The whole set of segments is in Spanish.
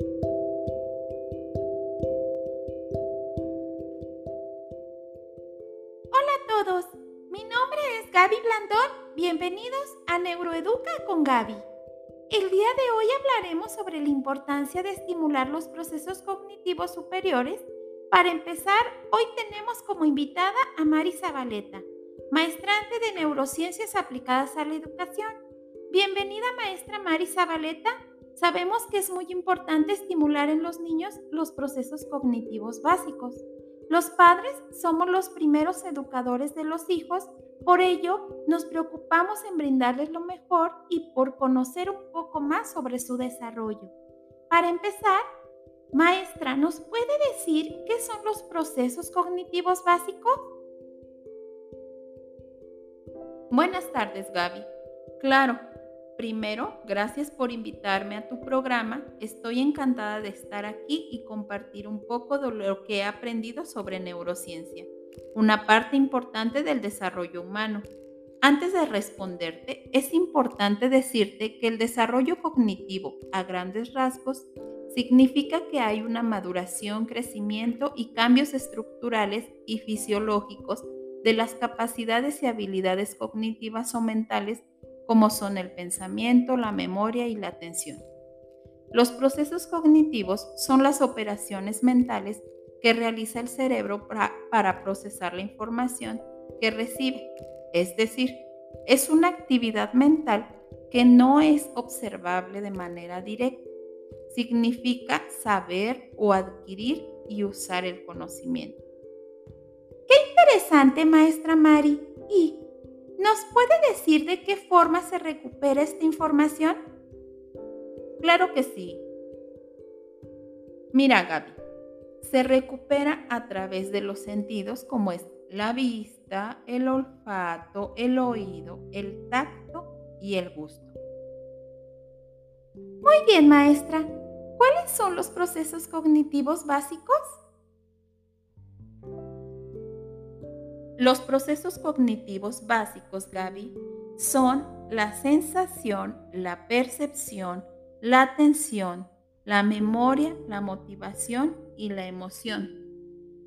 Hola a todos, mi nombre es Gaby Blandón. Bienvenidos a Neuroeduca con Gaby. El día de hoy hablaremos sobre la importancia de estimular los procesos cognitivos superiores. Para empezar, hoy tenemos como invitada a Mari Zabaleta, maestrante de neurociencias aplicadas a la educación. Bienvenida maestra Mari Zabaleta. Sabemos que es muy importante estimular en los niños los procesos cognitivos básicos. Los padres somos los primeros educadores de los hijos, por ello nos preocupamos en brindarles lo mejor y por conocer un poco más sobre su desarrollo. Para empezar, maestra, ¿nos puede decir qué son los procesos cognitivos básicos? Buenas tardes, Gaby. Claro, Primero, gracias por invitarme a tu programa. Estoy encantada de estar aquí y compartir un poco de lo que he aprendido sobre neurociencia, una parte importante del desarrollo humano. Antes de responderte, es importante decirte que el desarrollo cognitivo, a grandes rasgos, significa que hay una maduración, crecimiento y cambios estructurales y fisiológicos de las capacidades y habilidades cognitivas o mentales como son el pensamiento, la memoria y la atención. Los procesos cognitivos son las operaciones mentales que realiza el cerebro para, procesar la información que recibe. Es decir, es una actividad mental que no es observable de manera directa. Significa saber o adquirir y usar el conocimiento. Qué interesante, maestra Mari. ¿Y ¿Nos puede decir de qué forma se recupera esta información? Claro que sí. Mira, Gaby, se recupera a través de los sentidos como es la vista, el olfato, el oído, el tacto y el gusto. Muy bien, maestra. ¿Cuáles son los procesos cognitivos básicos? Los procesos cognitivos básicos, Gaby, son la sensación, la percepción, la atención, la memoria, la motivación y la emoción.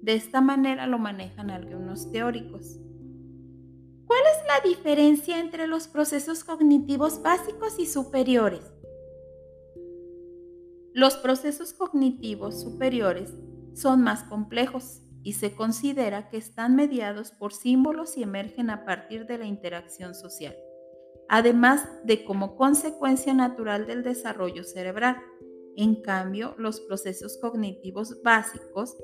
De esta manera lo manejan algunos teóricos. ¿Cuál es la diferencia entre los procesos cognitivos básicos y superiores? Los procesos cognitivos superiores son más complejos y se considera que están mediados por símbolos y emergen a partir de la interacción social, además de como consecuencia natural del desarrollo cerebral. En cambio, los procesos cognitivos básicos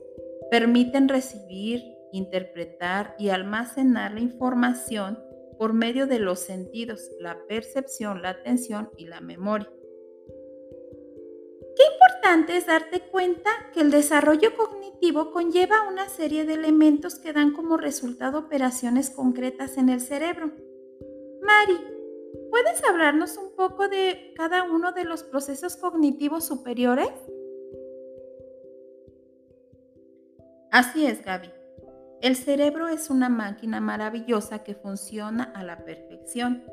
permiten recibir, interpretar y almacenar la información por medio de los sentidos, la percepción, la atención y la memoria. Importante es darte cuenta que el desarrollo cognitivo conlleva una serie de elementos que dan como resultado operaciones concretas en el cerebro. Mari, ¿puedes hablarnos un poco de cada uno de los procesos cognitivos superiores? Así es, Gaby. El cerebro es una máquina maravillosa que funciona a la perfección.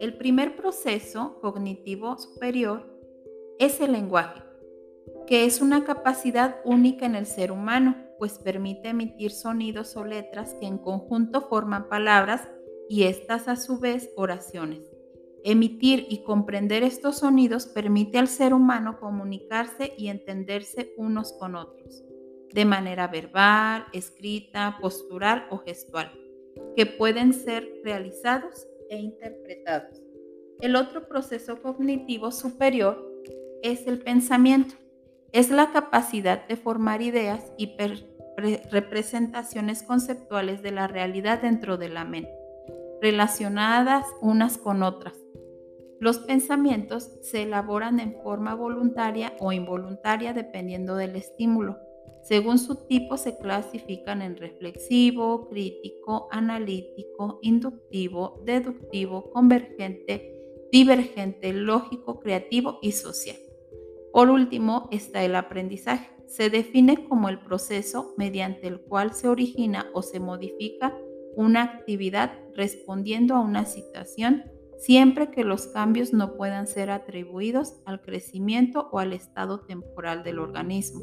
El primer proceso cognitivo superior es el lenguaje, que es una capacidad única en el ser humano, pues permite emitir sonidos o letras que en conjunto forman palabras y estas a su vez oraciones. Emitir y comprender estos sonidos permite al ser humano comunicarse y entenderse unos con otros, de manera verbal, escrita, postural o gestual, que pueden ser realizados e interpretados. El otro proceso cognitivo superior es el pensamiento. Es la capacidad de formar ideas y representaciones conceptuales de la realidad dentro de la mente, relacionadas unas con otras. Los pensamientos se elaboran en forma voluntaria o involuntaria dependiendo del estímulo. Según su tipo se clasifican en reflexivo, crítico, analítico, inductivo, deductivo, convergente, divergente, lógico, creativo y social. Por último está el aprendizaje. Se define como el proceso mediante el cual se origina o se modifica una actividad respondiendo a una situación siempre que los cambios no puedan ser atribuidos al crecimiento o al estado temporal del organismo.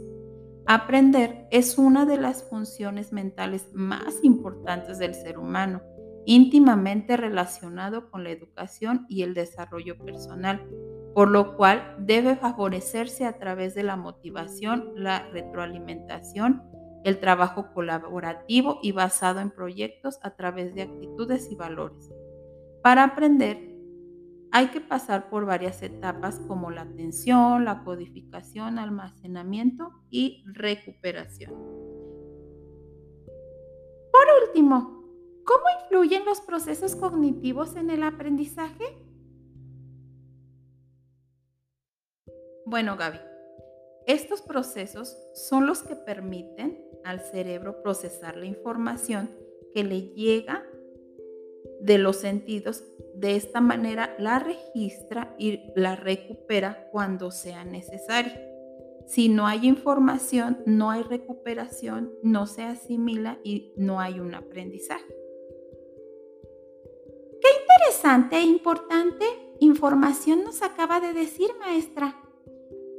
Aprender es una de las funciones mentales más importantes del ser humano, íntimamente relacionado con la educación y el desarrollo personal, por lo cual debe favorecerse a través de la motivación, la retroalimentación, el trabajo colaborativo y basado en proyectos a través de actitudes y valores. Para aprender, hay que pasar por varias etapas como la atención, la codificación, almacenamiento y recuperación. Por último, ¿cómo influyen los procesos cognitivos en el aprendizaje? Bueno, Gaby, estos procesos son los que permiten al cerebro procesar la información que le llega de los sentidos. De esta manera la registra y la recupera cuando sea necesario. Si no hay información, no hay recuperación, no se asimila y no hay un aprendizaje. Qué interesante e importante información nos acaba de decir, maestra.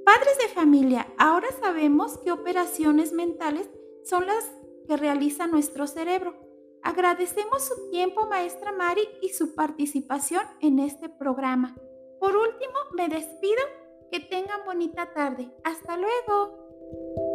Padres de familia, ahora sabemos qué operaciones mentales son las que realiza nuestro cerebro. Agradecemos su tiempo, maestra Mari, y su participación en este programa. Por último, me despido. Que tengan bonita tarde. Hasta luego.